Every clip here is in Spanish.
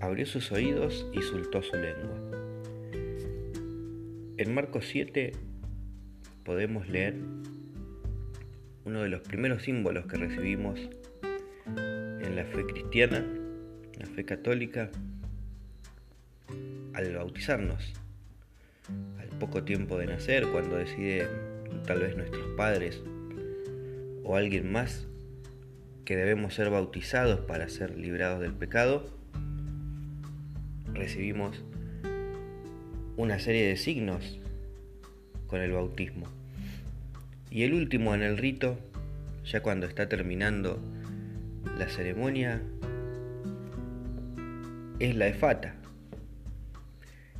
abrió sus oídos y soltó su lengua. En Marcos 7 podemos leer uno de los primeros símbolos que recibimos en la fe cristiana, la fe católica, al bautizarnos, al poco tiempo de nacer, cuando decide tal vez nuestros padres o alguien más que debemos ser bautizados para ser librados del pecado, recibimos una serie de signos con el bautismo. Y el último en el rito, ya cuando está terminando la ceremonia, es la efata.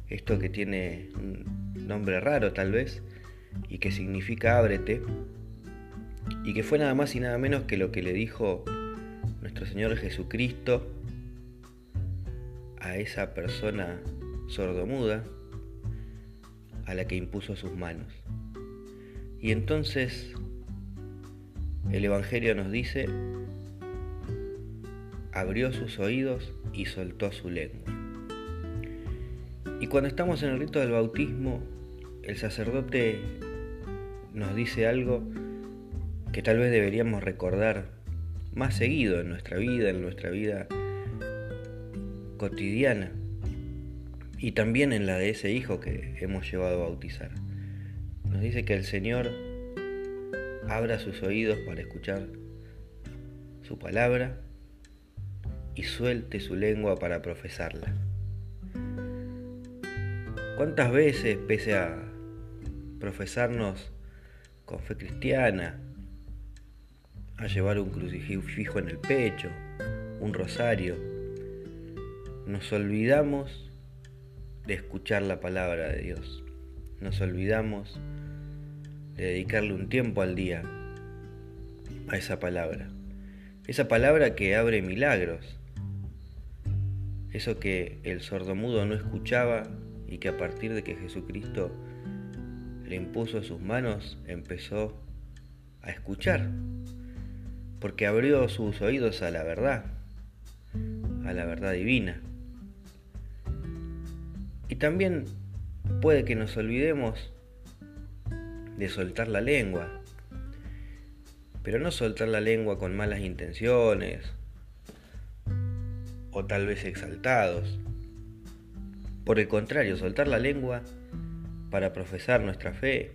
Esto que tiene un nombre raro tal vez y que significa ábrete y que fue nada más y nada menos que lo que le dijo nuestro Señor Jesucristo a esa persona sordomuda a la que impuso sus manos. Y entonces el Evangelio nos dice, abrió sus oídos y soltó su lengua. Y cuando estamos en el rito del bautismo, el sacerdote nos dice algo que tal vez deberíamos recordar más seguido en nuestra vida, en nuestra vida cotidiana y también en la de ese hijo que hemos llevado a bautizar. Nos dice que el Señor abra sus oídos para escuchar su palabra y suelte su lengua para profesarla. ¿Cuántas veces, pese a profesarnos con fe cristiana, a llevar un crucifijo en el pecho, un rosario, nos olvidamos de escuchar la palabra de Dios. Nos olvidamos de dedicarle un tiempo al día a esa palabra. Esa palabra que abre milagros. Eso que el sordomudo no escuchaba y que a partir de que Jesucristo le impuso sus manos empezó a escuchar porque abrió sus oídos a la verdad, a la verdad divina. Y también puede que nos olvidemos de soltar la lengua, pero no soltar la lengua con malas intenciones o tal vez exaltados. Por el contrario, soltar la lengua para profesar nuestra fe,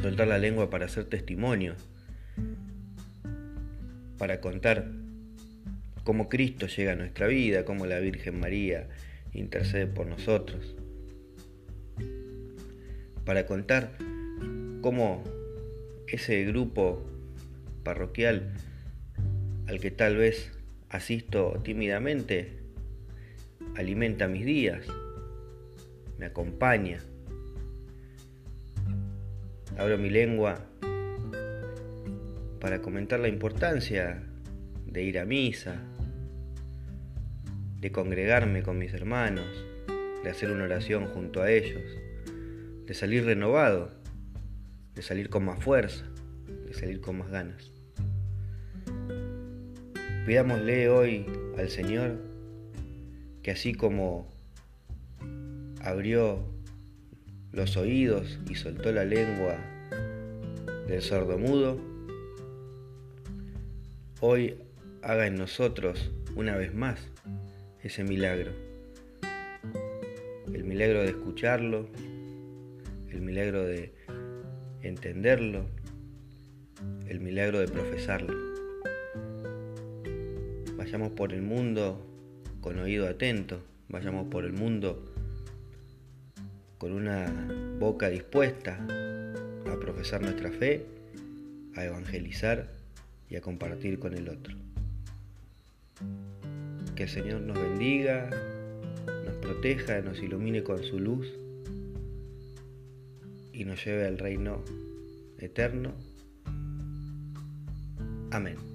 soltar la lengua para hacer testimonio. Para contar cómo Cristo llega a nuestra vida, cómo la Virgen María intercede por nosotros, para contar cómo ese grupo parroquial al que tal vez asisto tímidamente alimenta mis días, me acompaña. Abro mi lengua para comentar la importancia de ir a misa, de congregarme con mis hermanos, de hacer una oración junto a ellos, de salir renovado, de salir con más fuerza, de salir con más ganas. Pidámosle hoy al Señor que así como abrió los oídos y soltó la lengua del sordo mudo, hoy haga en nosotros una vez más ese milagro. El milagro de escucharlo, el milagro de entenderlo, el milagro de profesarlo. Vayamos por el mundo con oído atento, vayamos por el mundo con una boca dispuesta a profesar nuestra fe, a evangelizar y a compartir con el otro. Que el Señor nos bendiga, nos proteja, nos ilumine con su luz y nos lleve al reino eterno. Amén.